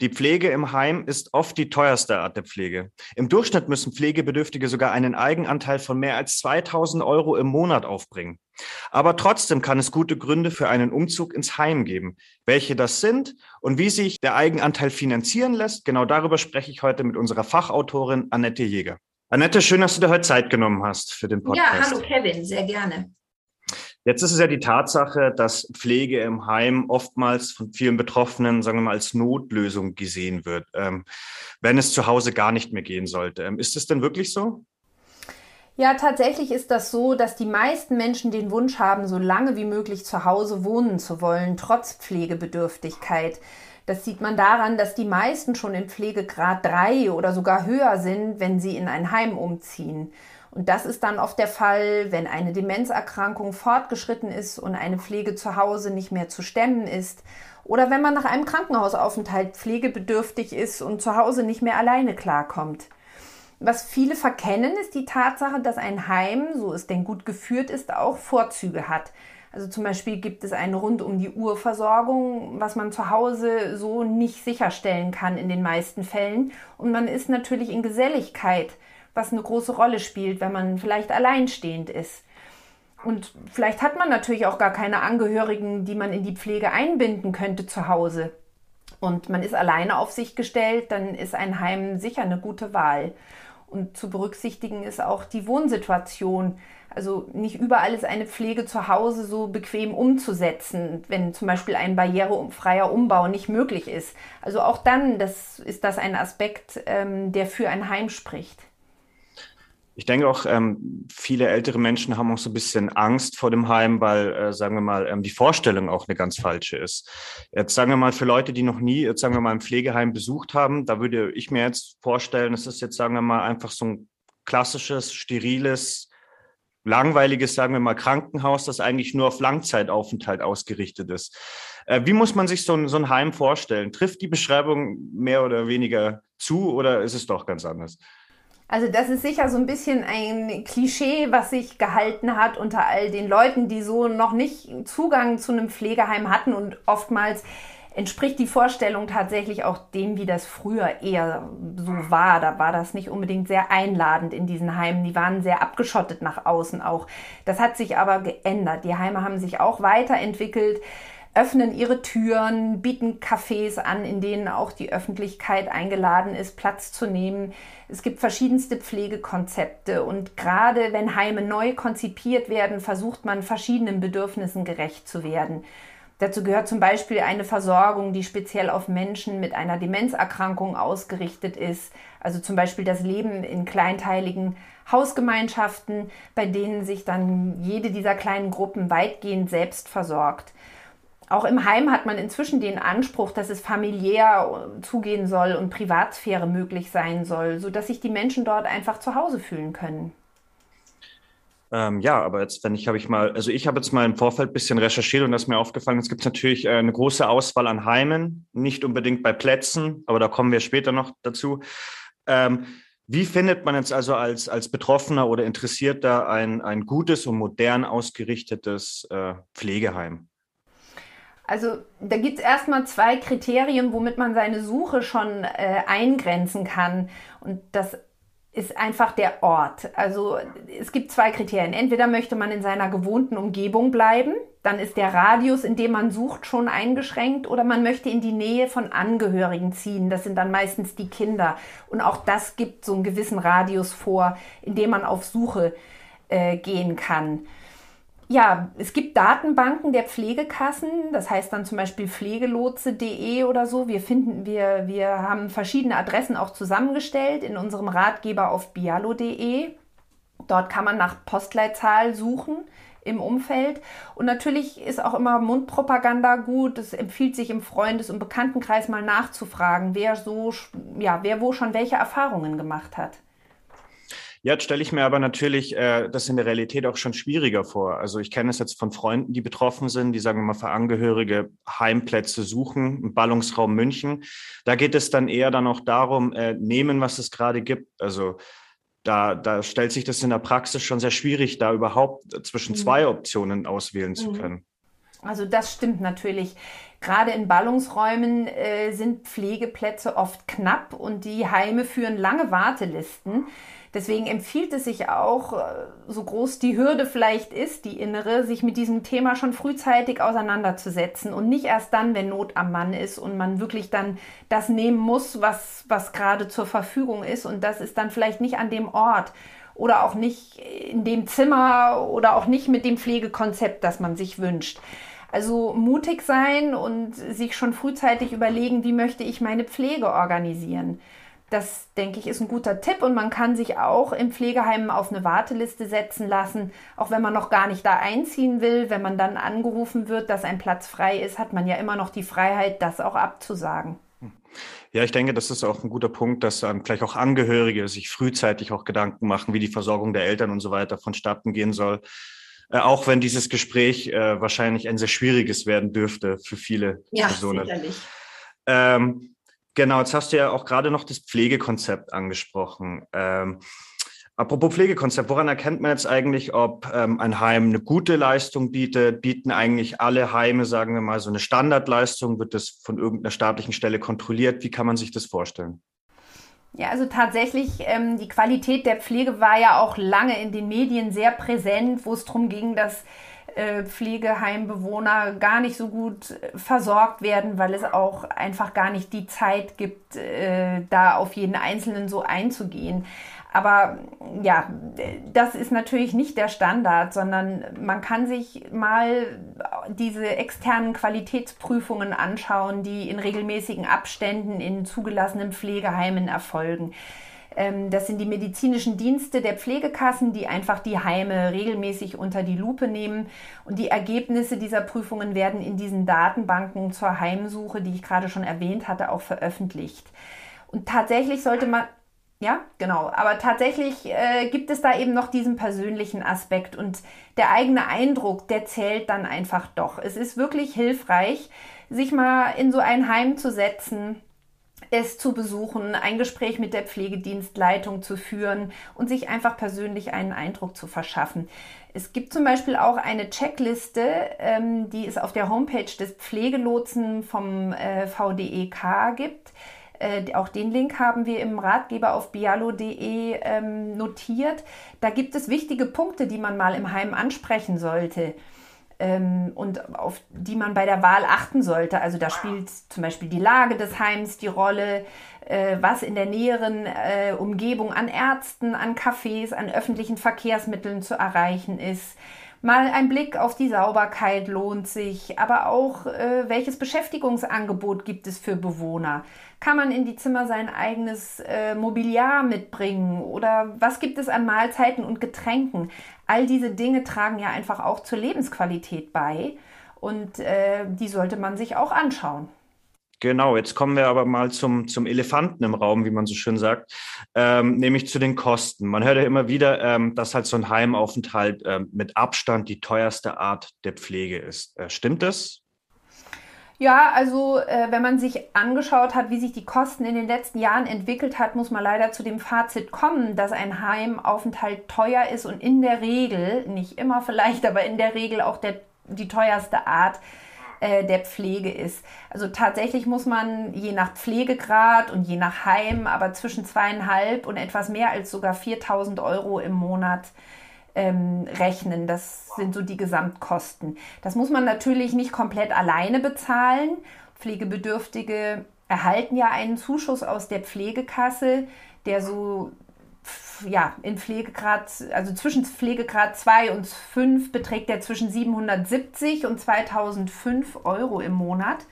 Die Pflege im Heim ist oft die teuerste Art der Pflege. Im Durchschnitt müssen Pflegebedürftige sogar einen Eigenanteil von mehr als 2000 Euro im Monat aufbringen. Aber trotzdem kann es gute Gründe für einen Umzug ins Heim geben. Welche das sind und wie sich der Eigenanteil finanzieren lässt, genau darüber spreche ich heute mit unserer Fachautorin Annette Jäger. Annette, schön, dass du dir heute Zeit genommen hast für den Podcast. Ja, hallo Kevin, sehr gerne. Jetzt ist es ja die Tatsache, dass Pflege im Heim oftmals von vielen Betroffenen, sagen wir mal, als Notlösung gesehen wird, ähm, wenn es zu Hause gar nicht mehr gehen sollte. Ähm, ist es denn wirklich so? Ja, tatsächlich ist das so, dass die meisten Menschen den Wunsch haben, so lange wie möglich zu Hause wohnen zu wollen, trotz Pflegebedürftigkeit. Das sieht man daran, dass die meisten schon in Pflegegrad 3 oder sogar höher sind, wenn sie in ein Heim umziehen. Und das ist dann oft der Fall, wenn eine Demenzerkrankung fortgeschritten ist und eine Pflege zu Hause nicht mehr zu stemmen ist. Oder wenn man nach einem Krankenhausaufenthalt pflegebedürftig ist und zu Hause nicht mehr alleine klarkommt. Was viele verkennen, ist die Tatsache, dass ein Heim, so es denn gut geführt ist, auch Vorzüge hat. Also zum Beispiel gibt es eine rund um die Uhr Versorgung, was man zu Hause so nicht sicherstellen kann in den meisten Fällen. Und man ist natürlich in Geselligkeit was eine große Rolle spielt, wenn man vielleicht alleinstehend ist. Und vielleicht hat man natürlich auch gar keine Angehörigen, die man in die Pflege einbinden könnte zu Hause. Und man ist alleine auf sich gestellt, dann ist ein Heim sicher eine gute Wahl. Und zu berücksichtigen ist auch die Wohnsituation. Also nicht überall ist eine Pflege zu Hause so bequem umzusetzen, wenn zum Beispiel ein barrierefreier Umbau nicht möglich ist. Also auch dann das, ist das ein Aspekt, ähm, der für ein Heim spricht. Ich denke auch, ähm, viele ältere Menschen haben auch so ein bisschen Angst vor dem Heim, weil, äh, sagen wir mal, ähm, die Vorstellung auch eine ganz falsche ist. Jetzt sagen wir mal, für Leute, die noch nie, jetzt sagen wir mal, ein Pflegeheim besucht haben, da würde ich mir jetzt vorstellen, es ist jetzt, sagen wir mal, einfach so ein klassisches, steriles, langweiliges, sagen wir mal, Krankenhaus, das eigentlich nur auf Langzeitaufenthalt ausgerichtet ist. Äh, wie muss man sich so ein, so ein Heim vorstellen? Trifft die Beschreibung mehr oder weniger zu oder ist es doch ganz anders? Also das ist sicher so ein bisschen ein Klischee, was sich gehalten hat unter all den Leuten, die so noch nicht Zugang zu einem Pflegeheim hatten und oftmals entspricht die Vorstellung tatsächlich auch dem, wie das früher eher so war. Da war das nicht unbedingt sehr einladend in diesen Heimen. Die waren sehr abgeschottet nach außen auch. Das hat sich aber geändert. Die Heime haben sich auch weiterentwickelt öffnen ihre Türen, bieten Cafés an, in denen auch die Öffentlichkeit eingeladen ist, Platz zu nehmen. Es gibt verschiedenste Pflegekonzepte und gerade wenn Heime neu konzipiert werden, versucht man verschiedenen Bedürfnissen gerecht zu werden. Dazu gehört zum Beispiel eine Versorgung, die speziell auf Menschen mit einer Demenzerkrankung ausgerichtet ist. Also zum Beispiel das Leben in kleinteiligen Hausgemeinschaften, bei denen sich dann jede dieser kleinen Gruppen weitgehend selbst versorgt. Auch im Heim hat man inzwischen den Anspruch, dass es familiär zugehen soll und Privatsphäre möglich sein soll, sodass sich die Menschen dort einfach zu Hause fühlen können. Ähm, ja, aber jetzt, wenn ich habe ich mal, also ich habe jetzt mal im Vorfeld ein bisschen recherchiert und das ist mir aufgefallen, es gibt natürlich äh, eine große Auswahl an Heimen, nicht unbedingt bei Plätzen, aber da kommen wir später noch dazu. Ähm, wie findet man jetzt also als, als Betroffener oder Interessierter ein, ein gutes und modern ausgerichtetes äh, Pflegeheim? Also da gibt es erstmal zwei Kriterien, womit man seine Suche schon äh, eingrenzen kann. Und das ist einfach der Ort. Also es gibt zwei Kriterien. Entweder möchte man in seiner gewohnten Umgebung bleiben, dann ist der Radius, in dem man sucht, schon eingeschränkt, oder man möchte in die Nähe von Angehörigen ziehen. Das sind dann meistens die Kinder. Und auch das gibt so einen gewissen Radius vor, in dem man auf Suche äh, gehen kann. Ja, es gibt Datenbanken der Pflegekassen, das heißt dann zum Beispiel pflegelotse.de oder so. Wir finden, wir, wir haben verschiedene Adressen auch zusammengestellt in unserem Ratgeber auf bialo.de. Dort kann man nach Postleitzahl suchen im Umfeld. Und natürlich ist auch immer Mundpropaganda gut. Es empfiehlt sich im Freundes- und Bekanntenkreis mal nachzufragen, wer so, ja, wer wo schon welche Erfahrungen gemacht hat. Jetzt stelle ich mir aber natürlich äh, das in der Realität auch schon schwieriger vor. Also ich kenne es jetzt von Freunden, die betroffen sind, die sagen wir mal für Angehörige Heimplätze suchen, im Ballungsraum München. Da geht es dann eher dann auch darum, äh, nehmen, was es gerade gibt. Also da, da stellt sich das in der Praxis schon sehr schwierig, da überhaupt zwischen mhm. zwei Optionen auswählen zu mhm. können. Also das stimmt natürlich. Gerade in Ballungsräumen äh, sind Pflegeplätze oft knapp und die Heime führen lange Wartelisten. Deswegen empfiehlt es sich auch, äh, so groß die Hürde vielleicht ist, die innere, sich mit diesem Thema schon frühzeitig auseinanderzusetzen und nicht erst dann, wenn Not am Mann ist und man wirklich dann das nehmen muss, was, was gerade zur Verfügung ist. Und das ist dann vielleicht nicht an dem Ort oder auch nicht in dem Zimmer oder auch nicht mit dem Pflegekonzept, das man sich wünscht. Also mutig sein und sich schon frühzeitig überlegen, wie möchte ich meine Pflege organisieren. Das, denke ich, ist ein guter Tipp und man kann sich auch im Pflegeheim auf eine Warteliste setzen lassen, auch wenn man noch gar nicht da einziehen will. Wenn man dann angerufen wird, dass ein Platz frei ist, hat man ja immer noch die Freiheit, das auch abzusagen. Ja, ich denke, das ist auch ein guter Punkt, dass ähm, vielleicht auch Angehörige sich frühzeitig auch Gedanken machen, wie die Versorgung der Eltern und so weiter vonstatten gehen soll. Äh, auch wenn dieses Gespräch äh, wahrscheinlich ein sehr schwieriges werden dürfte für viele ja, Personen. Sicherlich. Ähm, genau, jetzt hast du ja auch gerade noch das Pflegekonzept angesprochen. Ähm, apropos Pflegekonzept, woran erkennt man jetzt eigentlich, ob ähm, ein Heim eine gute Leistung bietet? Bieten eigentlich alle Heime, sagen wir mal, so eine Standardleistung? Wird das von irgendeiner staatlichen Stelle kontrolliert? Wie kann man sich das vorstellen? Ja, also tatsächlich, ähm, die Qualität der Pflege war ja auch lange in den Medien sehr präsent, wo es darum ging, dass Pflegeheimbewohner gar nicht so gut äh, versorgt werden, weil es auch einfach gar nicht die Zeit gibt, äh, da auf jeden Einzelnen so einzugehen. Aber ja, das ist natürlich nicht der Standard, sondern man kann sich mal diese externen Qualitätsprüfungen anschauen, die in regelmäßigen Abständen in zugelassenen Pflegeheimen erfolgen. Ähm, das sind die medizinischen Dienste der Pflegekassen, die einfach die Heime regelmäßig unter die Lupe nehmen. Und die Ergebnisse dieser Prüfungen werden in diesen Datenbanken zur Heimsuche, die ich gerade schon erwähnt hatte, auch veröffentlicht. Und tatsächlich sollte man ja, genau. Aber tatsächlich äh, gibt es da eben noch diesen persönlichen Aspekt und der eigene Eindruck, der zählt dann einfach doch. Es ist wirklich hilfreich, sich mal in so ein Heim zu setzen, es zu besuchen, ein Gespräch mit der Pflegedienstleitung zu führen und sich einfach persönlich einen Eindruck zu verschaffen. Es gibt zum Beispiel auch eine Checkliste, ähm, die es auf der Homepage des Pflegelotsen vom äh, VDEK gibt. Äh, auch den Link haben wir im Ratgeber auf bialo.de ähm, notiert. Da gibt es wichtige Punkte, die man mal im Heim ansprechen sollte ähm, und auf die man bei der Wahl achten sollte. Also da spielt zum Beispiel die Lage des Heims die Rolle, äh, was in der näheren äh, Umgebung an Ärzten, an Cafés, an öffentlichen Verkehrsmitteln zu erreichen ist Mal ein Blick auf die Sauberkeit lohnt sich, aber auch äh, welches Beschäftigungsangebot gibt es für Bewohner? Kann man in die Zimmer sein eigenes äh, Mobiliar mitbringen oder was gibt es an Mahlzeiten und Getränken? All diese Dinge tragen ja einfach auch zur Lebensqualität bei und äh, die sollte man sich auch anschauen. Genau, jetzt kommen wir aber mal zum, zum Elefanten im Raum, wie man so schön sagt, ähm, nämlich zu den Kosten. Man hört ja immer wieder, ähm, dass halt so ein Heimaufenthalt ähm, mit Abstand die teuerste Art der Pflege ist. Äh, stimmt das? Ja, also äh, wenn man sich angeschaut hat, wie sich die Kosten in den letzten Jahren entwickelt hat, muss man leider zu dem Fazit kommen, dass ein Heimaufenthalt teuer ist und in der Regel, nicht immer vielleicht, aber in der Regel auch der, die teuerste Art äh, der Pflege ist. Also tatsächlich muss man je nach Pflegegrad und je nach Heim aber zwischen zweieinhalb und etwas mehr als sogar 4000 Euro im Monat ähm, rechnen. Das sind so die Gesamtkosten. Das muss man natürlich nicht komplett alleine bezahlen. Pflegebedürftige erhalten ja einen Zuschuss aus der Pflegekasse, der so ja, in Pflegegrad, also zwischen Pflegegrad 2 und 5 beträgt der zwischen 770 und 2005 Euro im Monat.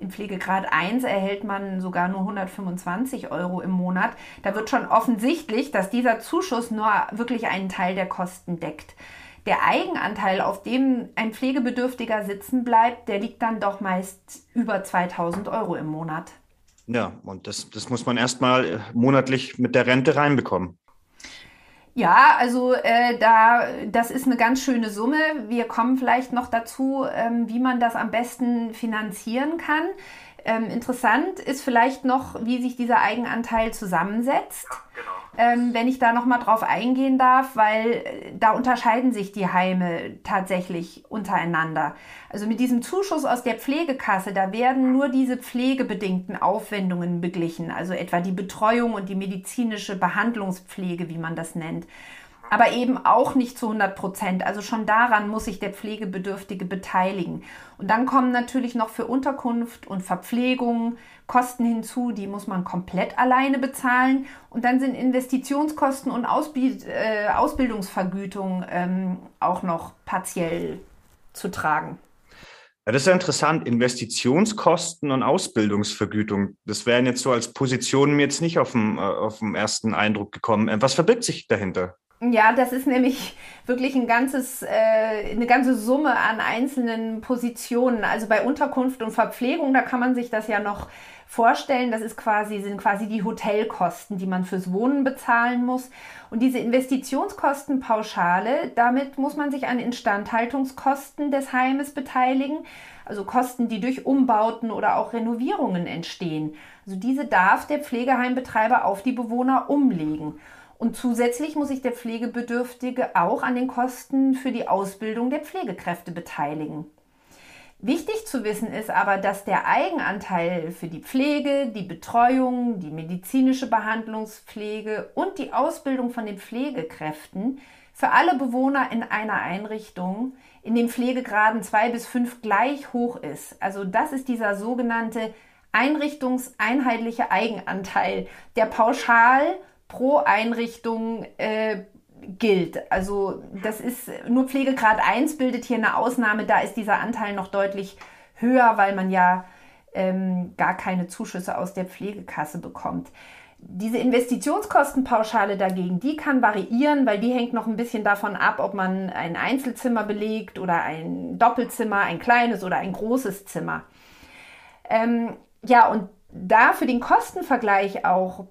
In Pflegegrad 1 erhält man sogar nur 125 Euro im Monat. Da wird schon offensichtlich, dass dieser Zuschuss nur wirklich einen Teil der Kosten deckt. Der Eigenanteil, auf dem ein Pflegebedürftiger sitzen bleibt, der liegt dann doch meist über 2000 Euro im Monat. Ja, und das, das muss man erstmal monatlich mit der Rente reinbekommen. Ja, also äh, da, das ist eine ganz schöne Summe. Wir kommen vielleicht noch dazu, ähm, wie man das am besten finanzieren kann. Ähm, interessant ist vielleicht noch, wie sich dieser Eigenanteil zusammensetzt. Ja, genau. ähm, wenn ich da nochmal drauf eingehen darf, weil äh, da unterscheiden sich die Heime tatsächlich untereinander. Also mit diesem Zuschuss aus der Pflegekasse, da werden nur diese pflegebedingten Aufwendungen beglichen, also etwa die Betreuung und die medizinische Behandlungspflege, wie man das nennt aber eben auch nicht zu 100 Prozent. Also schon daran muss sich der Pflegebedürftige beteiligen. Und dann kommen natürlich noch für Unterkunft und Verpflegung Kosten hinzu, die muss man komplett alleine bezahlen. Und dann sind Investitionskosten und Ausbild, äh, Ausbildungsvergütung ähm, auch noch partiell zu tragen. Ja, das ist ja interessant. Investitionskosten und Ausbildungsvergütung. Das wären jetzt so als Positionen mir jetzt nicht auf dem, äh, auf dem ersten Eindruck gekommen. Was verbirgt sich dahinter? Ja, das ist nämlich wirklich ein ganzes, äh, eine ganze Summe an einzelnen Positionen. Also bei Unterkunft und Verpflegung, da kann man sich das ja noch vorstellen. Das ist quasi, sind quasi die Hotelkosten, die man fürs Wohnen bezahlen muss. Und diese Investitionskostenpauschale, damit muss man sich an Instandhaltungskosten des Heimes beteiligen. Also Kosten, die durch Umbauten oder auch Renovierungen entstehen. Also diese darf der Pflegeheimbetreiber auf die Bewohner umlegen. Und zusätzlich muss sich der Pflegebedürftige auch an den Kosten für die Ausbildung der Pflegekräfte beteiligen. Wichtig zu wissen ist aber, dass der Eigenanteil für die Pflege, die Betreuung, die medizinische Behandlungspflege und die Ausbildung von den Pflegekräften für alle Bewohner in einer Einrichtung in den Pflegegraden 2 bis 5 gleich hoch ist. Also das ist dieser sogenannte einrichtungseinheitliche Eigenanteil, der pauschal pro Einrichtung äh, gilt. Also das ist nur Pflegegrad 1 bildet hier eine Ausnahme, da ist dieser Anteil noch deutlich höher, weil man ja ähm, gar keine Zuschüsse aus der Pflegekasse bekommt. Diese Investitionskostenpauschale dagegen, die kann variieren, weil die hängt noch ein bisschen davon ab, ob man ein Einzelzimmer belegt oder ein Doppelzimmer, ein kleines oder ein großes Zimmer. Ähm, ja, und da für den Kostenvergleich auch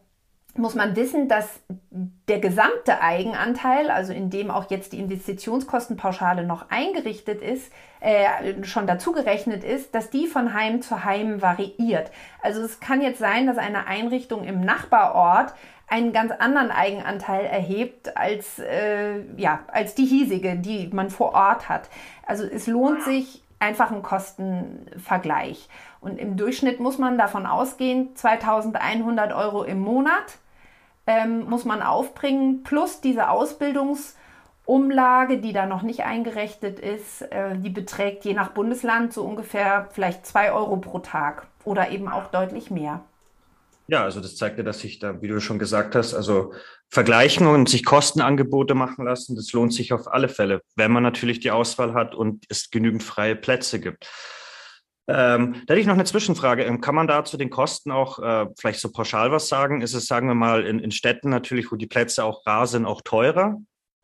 muss man wissen, dass der gesamte Eigenanteil, also in dem auch jetzt die Investitionskostenpauschale noch eingerichtet ist, äh, schon dazu gerechnet ist, dass die von Heim zu Heim variiert. Also es kann jetzt sein, dass eine Einrichtung im Nachbarort einen ganz anderen Eigenanteil erhebt als, äh, ja, als die hiesige, die man vor Ort hat. Also es lohnt sich einfach ein Kostenvergleich. Und im Durchschnitt muss man davon ausgehen, 2100 Euro im Monat ähm, muss man aufbringen, plus diese Ausbildungsumlage, die da noch nicht eingerechnet ist, äh, die beträgt je nach Bundesland so ungefähr vielleicht zwei Euro pro Tag oder eben auch deutlich mehr. Ja, also das zeigt ja, dass sich da, wie du schon gesagt hast, also vergleichen und sich Kostenangebote machen lassen, das lohnt sich auf alle Fälle, wenn man natürlich die Auswahl hat und es genügend freie Plätze gibt. Ähm, da hätte ich noch eine Zwischenfrage. Ähm, kann man da zu den Kosten auch äh, vielleicht so pauschal was sagen? Ist es, sagen wir mal, in, in Städten natürlich, wo die Plätze auch rar sind, auch teurer?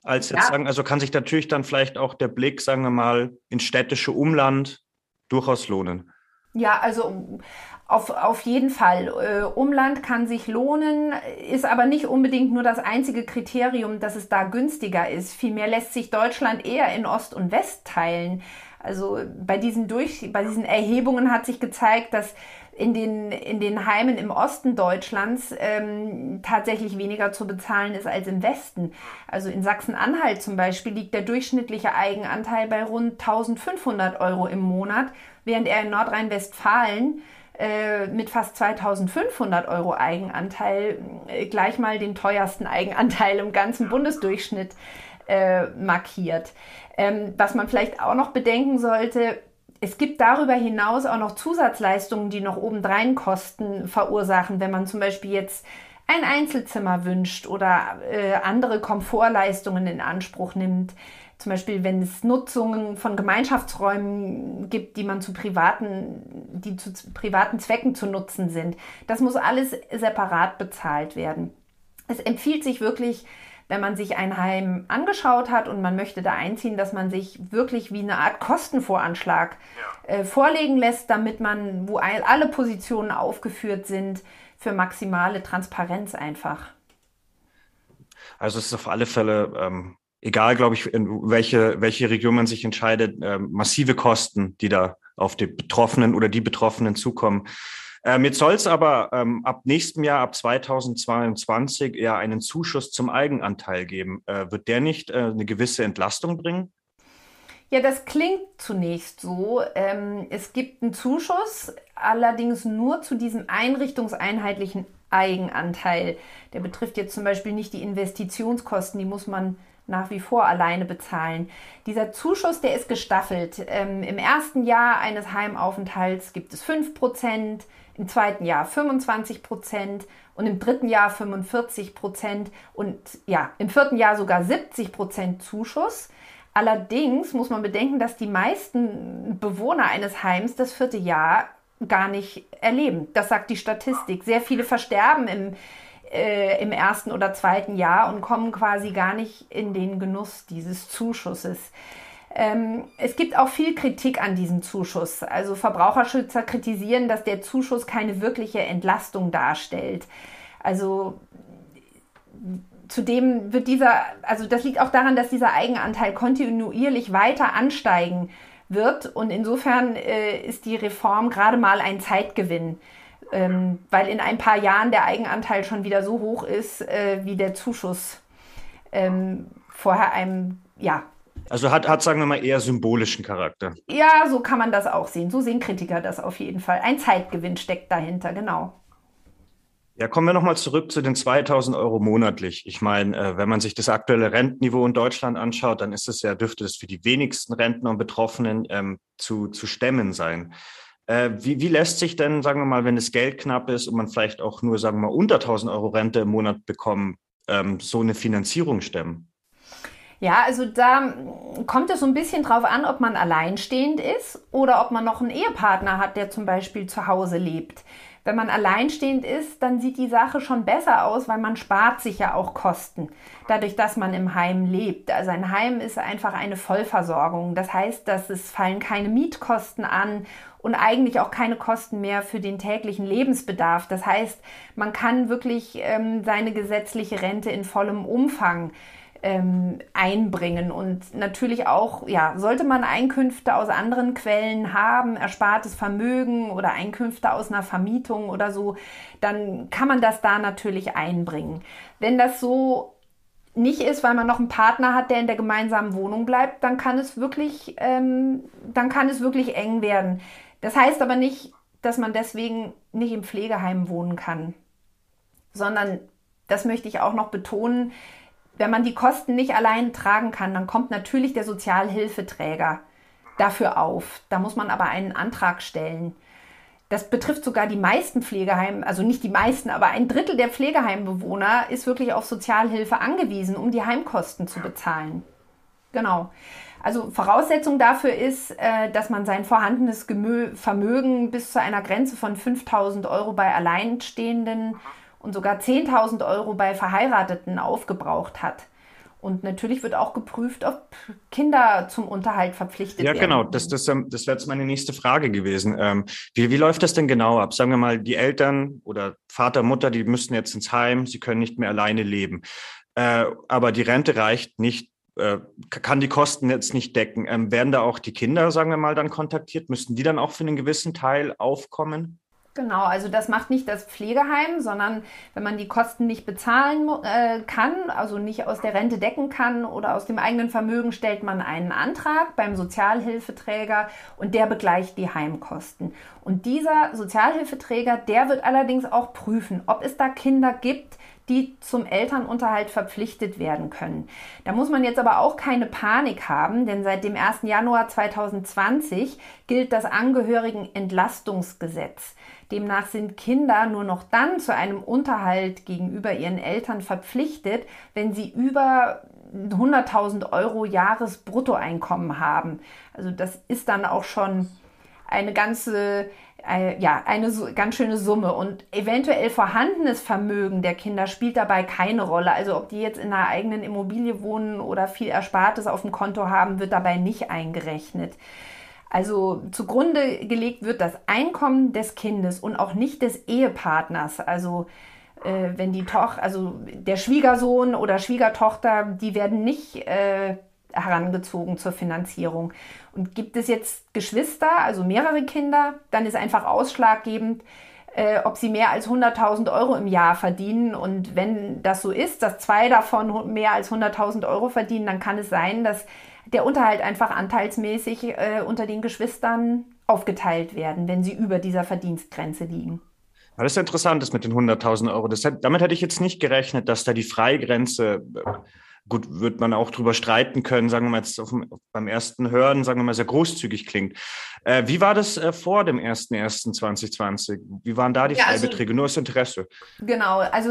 Als jetzt ja. sagen, also kann sich natürlich dann vielleicht auch der Blick, sagen wir mal, ins städtische Umland durchaus lohnen. Ja, also auf, auf jeden Fall. Äh, Umland kann sich lohnen, ist aber nicht unbedingt nur das einzige Kriterium, dass es da günstiger ist. Vielmehr lässt sich Deutschland eher in Ost und West teilen. Also bei diesen, Durch bei diesen Erhebungen hat sich gezeigt, dass in den, in den Heimen im Osten Deutschlands ähm, tatsächlich weniger zu bezahlen ist als im Westen. Also in Sachsen-Anhalt zum Beispiel liegt der durchschnittliche Eigenanteil bei rund 1500 Euro im Monat, während er in Nordrhein-Westfalen äh, mit fast 2500 Euro Eigenanteil äh, gleich mal den teuersten Eigenanteil im ganzen Bundesdurchschnitt äh, markiert. Ähm, was man vielleicht auch noch bedenken sollte, es gibt darüber hinaus auch noch Zusatzleistungen, die noch obendrein Kosten verursachen, wenn man zum Beispiel jetzt ein Einzelzimmer wünscht oder äh, andere Komfortleistungen in Anspruch nimmt. Zum Beispiel, wenn es Nutzungen von Gemeinschaftsräumen gibt, die man zu privaten, die zu privaten Zwecken zu nutzen sind. Das muss alles separat bezahlt werden. Es empfiehlt sich wirklich, wenn man sich ein Heim angeschaut hat und man möchte da einziehen, dass man sich wirklich wie eine Art Kostenvoranschlag ja. äh, vorlegen lässt, damit man, wo alle Positionen aufgeführt sind, für maximale Transparenz einfach. Also es ist auf alle Fälle, ähm, egal, glaube ich, in welche, welche Region man sich entscheidet, äh, massive Kosten, die da auf die Betroffenen oder die Betroffenen zukommen. Ähm, jetzt soll es aber ähm, ab nächstem Jahr, ab 2022, ja einen Zuschuss zum Eigenanteil geben. Äh, wird der nicht äh, eine gewisse Entlastung bringen? Ja, das klingt zunächst so. Ähm, es gibt einen Zuschuss, allerdings nur zu diesem einrichtungseinheitlichen Eigenanteil. Der betrifft jetzt zum Beispiel nicht die Investitionskosten, die muss man nach wie vor alleine bezahlen. Dieser Zuschuss, der ist gestaffelt. Ähm, Im ersten Jahr eines Heimaufenthalts gibt es 5%, im zweiten Jahr 25% und im dritten Jahr 45% und ja, im vierten Jahr sogar 70% Zuschuss. Allerdings muss man bedenken, dass die meisten Bewohner eines Heims das vierte Jahr gar nicht erleben. Das sagt die Statistik. Sehr viele versterben im, äh, im ersten oder zweiten Jahr und kommen quasi gar nicht in den Genuss dieses Zuschusses. Ähm, es gibt auch viel Kritik an diesem Zuschuss. Also Verbraucherschützer kritisieren, dass der Zuschuss keine wirkliche Entlastung darstellt. Also Zudem wird dieser, also das liegt auch daran, dass dieser Eigenanteil kontinuierlich weiter ansteigen wird und insofern äh, ist die Reform gerade mal ein Zeitgewinn, ähm, weil in ein paar Jahren der Eigenanteil schon wieder so hoch ist äh, wie der Zuschuss ähm, vorher einem, ja. Also hat, hat, sagen wir mal, eher symbolischen Charakter. Ja, so kann man das auch sehen. So sehen Kritiker das auf jeden Fall. Ein Zeitgewinn steckt dahinter, genau. Ja, kommen wir nochmal zurück zu den 2000 Euro monatlich. Ich meine, äh, wenn man sich das aktuelle Rentenniveau in Deutschland anschaut, dann ist es ja, dürfte es für die wenigsten Rentner und Betroffenen ähm, zu, zu stemmen sein. Äh, wie, wie lässt sich denn, sagen wir mal, wenn das Geld knapp ist und man vielleicht auch nur, sagen wir mal, unter 1000 Euro Rente im Monat bekommt, ähm, so eine Finanzierung stemmen? Ja, also da kommt es so ein bisschen drauf an, ob man alleinstehend ist oder ob man noch einen Ehepartner hat, der zum Beispiel zu Hause lebt. Wenn man alleinstehend ist, dann sieht die Sache schon besser aus, weil man spart sich ja auch Kosten, dadurch, dass man im Heim lebt. Also ein Heim ist einfach eine Vollversorgung. Das heißt, dass es fallen keine Mietkosten an und eigentlich auch keine Kosten mehr für den täglichen Lebensbedarf. Das heißt, man kann wirklich ähm, seine gesetzliche Rente in vollem Umfang ähm, einbringen. Und natürlich auch, ja, sollte man Einkünfte aus anderen Quellen haben, erspartes Vermögen oder Einkünfte aus einer Vermietung oder so, dann kann man das da natürlich einbringen. Wenn das so nicht ist, weil man noch einen Partner hat, der in der gemeinsamen Wohnung bleibt, dann kann es wirklich, ähm, dann kann es wirklich eng werden. Das heißt aber nicht, dass man deswegen nicht im Pflegeheim wohnen kann, sondern das möchte ich auch noch betonen, wenn man die Kosten nicht allein tragen kann, dann kommt natürlich der Sozialhilfeträger dafür auf. Da muss man aber einen Antrag stellen. Das betrifft sogar die meisten Pflegeheime, also nicht die meisten, aber ein Drittel der Pflegeheimbewohner ist wirklich auf Sozialhilfe angewiesen, um die Heimkosten zu bezahlen. Genau. Also Voraussetzung dafür ist, äh, dass man sein vorhandenes Vermögen bis zu einer Grenze von 5000 Euro bei Alleinstehenden und sogar 10.000 Euro bei Verheirateten aufgebraucht hat. Und natürlich wird auch geprüft, ob Kinder zum Unterhalt verpflichtet ja, werden. Ja, genau. Das, das, ähm, das wäre jetzt meine nächste Frage gewesen. Ähm, wie, wie läuft das denn genau ab? Sagen wir mal, die Eltern oder Vater, Mutter, die müssen jetzt ins Heim, sie können nicht mehr alleine leben. Äh, aber die Rente reicht nicht, äh, kann die Kosten jetzt nicht decken. Ähm, werden da auch die Kinder, sagen wir mal, dann kontaktiert? Müssten die dann auch für einen gewissen Teil aufkommen? Genau, also das macht nicht das Pflegeheim, sondern wenn man die Kosten nicht bezahlen äh, kann, also nicht aus der Rente decken kann oder aus dem eigenen Vermögen, stellt man einen Antrag beim Sozialhilfeträger und der begleicht die Heimkosten. Und dieser Sozialhilfeträger, der wird allerdings auch prüfen, ob es da Kinder gibt, die zum Elternunterhalt verpflichtet werden können. Da muss man jetzt aber auch keine Panik haben, denn seit dem 1. Januar 2020 gilt das Angehörigenentlastungsgesetz. Demnach sind Kinder nur noch dann zu einem Unterhalt gegenüber ihren Eltern verpflichtet, wenn sie über 100.000 Euro Jahresbruttoeinkommen haben. Also das ist dann auch schon eine ganze, äh, ja, eine so, ganz schöne Summe. Und eventuell vorhandenes Vermögen der Kinder spielt dabei keine Rolle. Also ob die jetzt in einer eigenen Immobilie wohnen oder viel Erspartes auf dem Konto haben, wird dabei nicht eingerechnet. Also zugrunde gelegt wird das Einkommen des Kindes und auch nicht des Ehepartners. Also äh, wenn die Tochter, also der Schwiegersohn oder Schwiegertochter, die werden nicht äh, herangezogen zur Finanzierung. Und gibt es jetzt Geschwister, also mehrere Kinder, dann ist einfach ausschlaggebend, äh, ob sie mehr als 100.000 Euro im Jahr verdienen. Und wenn das so ist, dass zwei davon mehr als 100.000 Euro verdienen, dann kann es sein, dass der Unterhalt einfach anteilsmäßig äh, unter den Geschwistern aufgeteilt werden, wenn sie über dieser Verdienstgrenze liegen. Das ist interessant, das mit den 100.000 Euro. Das, damit hätte ich jetzt nicht gerechnet, dass da die Freigrenze äh, gut, wird man auch drüber streiten können, sagen wir mal jetzt auf, beim ersten Hören, sagen wir mal, sehr großzügig klingt. Äh, wie war das äh, vor dem 1.1.2020? Wie waren da die ja, also Freibeträge? Also, Nur aus Interesse. Genau, also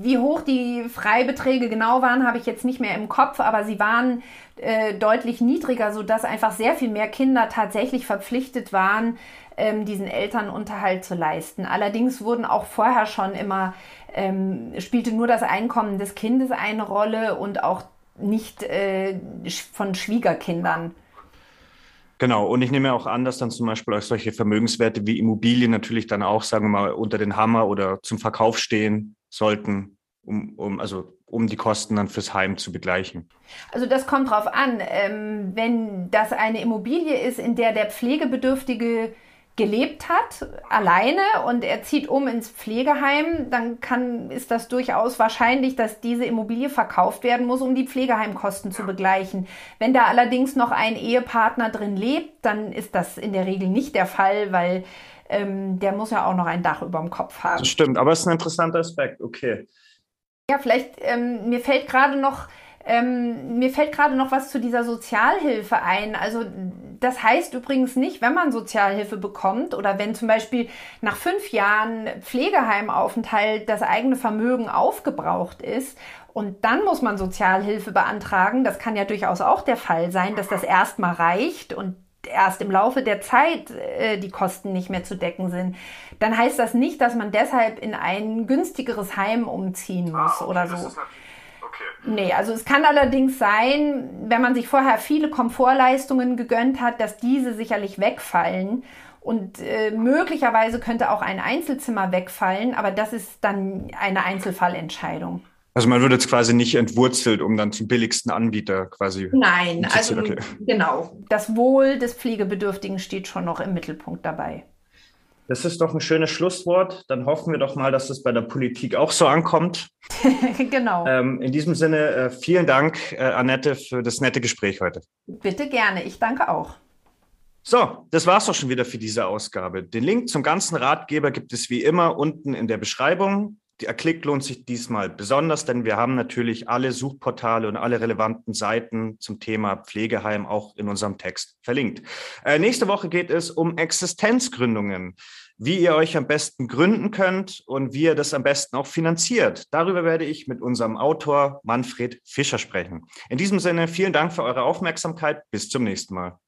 wie hoch die Freibeträge genau waren, habe ich jetzt nicht mehr im Kopf, aber sie waren äh, deutlich niedriger, sodass einfach sehr viel mehr Kinder tatsächlich verpflichtet waren, ähm, diesen Elternunterhalt zu leisten. Allerdings wurden auch vorher schon immer, ähm, spielte nur das Einkommen des Kindes eine Rolle und auch nicht äh, von Schwiegerkindern. Genau, und ich nehme auch an, dass dann zum Beispiel auch solche Vermögenswerte wie Immobilien natürlich dann auch, sagen wir mal, unter den Hammer oder zum Verkauf stehen sollten, um, um also um die Kosten dann fürs Heim zu begleichen? Also das kommt drauf an. Ähm, wenn das eine Immobilie ist, in der der Pflegebedürftige gelebt hat, alleine und er zieht um ins Pflegeheim, dann kann, ist das durchaus wahrscheinlich, dass diese Immobilie verkauft werden muss, um die Pflegeheimkosten zu begleichen. Wenn da allerdings noch ein Ehepartner drin lebt, dann ist das in der Regel nicht der Fall, weil ähm, der muss ja auch noch ein Dach über dem Kopf haben. Das stimmt, aber es ist ein interessanter Aspekt, okay. Ja, vielleicht, ähm, mir fällt gerade noch ähm, mir fällt gerade noch was zu dieser Sozialhilfe ein. Also das heißt übrigens nicht, wenn man Sozialhilfe bekommt oder wenn zum Beispiel nach fünf Jahren Pflegeheimaufenthalt das eigene Vermögen aufgebraucht ist und dann muss man Sozialhilfe beantragen. Das kann ja durchaus auch der Fall sein, dass das erstmal reicht und erst im Laufe der Zeit äh, die Kosten nicht mehr zu decken sind, dann heißt das nicht, dass man deshalb in ein günstigeres Heim umziehen muss ah, okay, oder so. Nee, also es kann allerdings sein, wenn man sich vorher viele Komfortleistungen gegönnt hat, dass diese sicherlich wegfallen. Und äh, möglicherweise könnte auch ein Einzelzimmer wegfallen, aber das ist dann eine Einzelfallentscheidung. Also man wird jetzt quasi nicht entwurzelt, um dann zum billigsten Anbieter quasi. Nein, also okay. genau. Das Wohl des Pflegebedürftigen steht schon noch im Mittelpunkt dabei. Das ist doch ein schönes Schlusswort. Dann hoffen wir doch mal, dass es bei der Politik auch so ankommt. genau. Ähm, in diesem Sinne, äh, vielen Dank, äh, Annette, für das nette Gespräch heute. Bitte gerne. Ich danke auch. So, das war's doch schon wieder für diese Ausgabe. Den Link zum ganzen Ratgeber gibt es wie immer unten in der Beschreibung. Der Klick lohnt sich diesmal besonders, denn wir haben natürlich alle Suchportale und alle relevanten Seiten zum Thema Pflegeheim auch in unserem Text verlinkt. Äh, nächste Woche geht es um Existenzgründungen, wie ihr euch am besten gründen könnt und wie ihr das am besten auch finanziert. Darüber werde ich mit unserem Autor Manfred Fischer sprechen. In diesem Sinne, vielen Dank für eure Aufmerksamkeit. Bis zum nächsten Mal.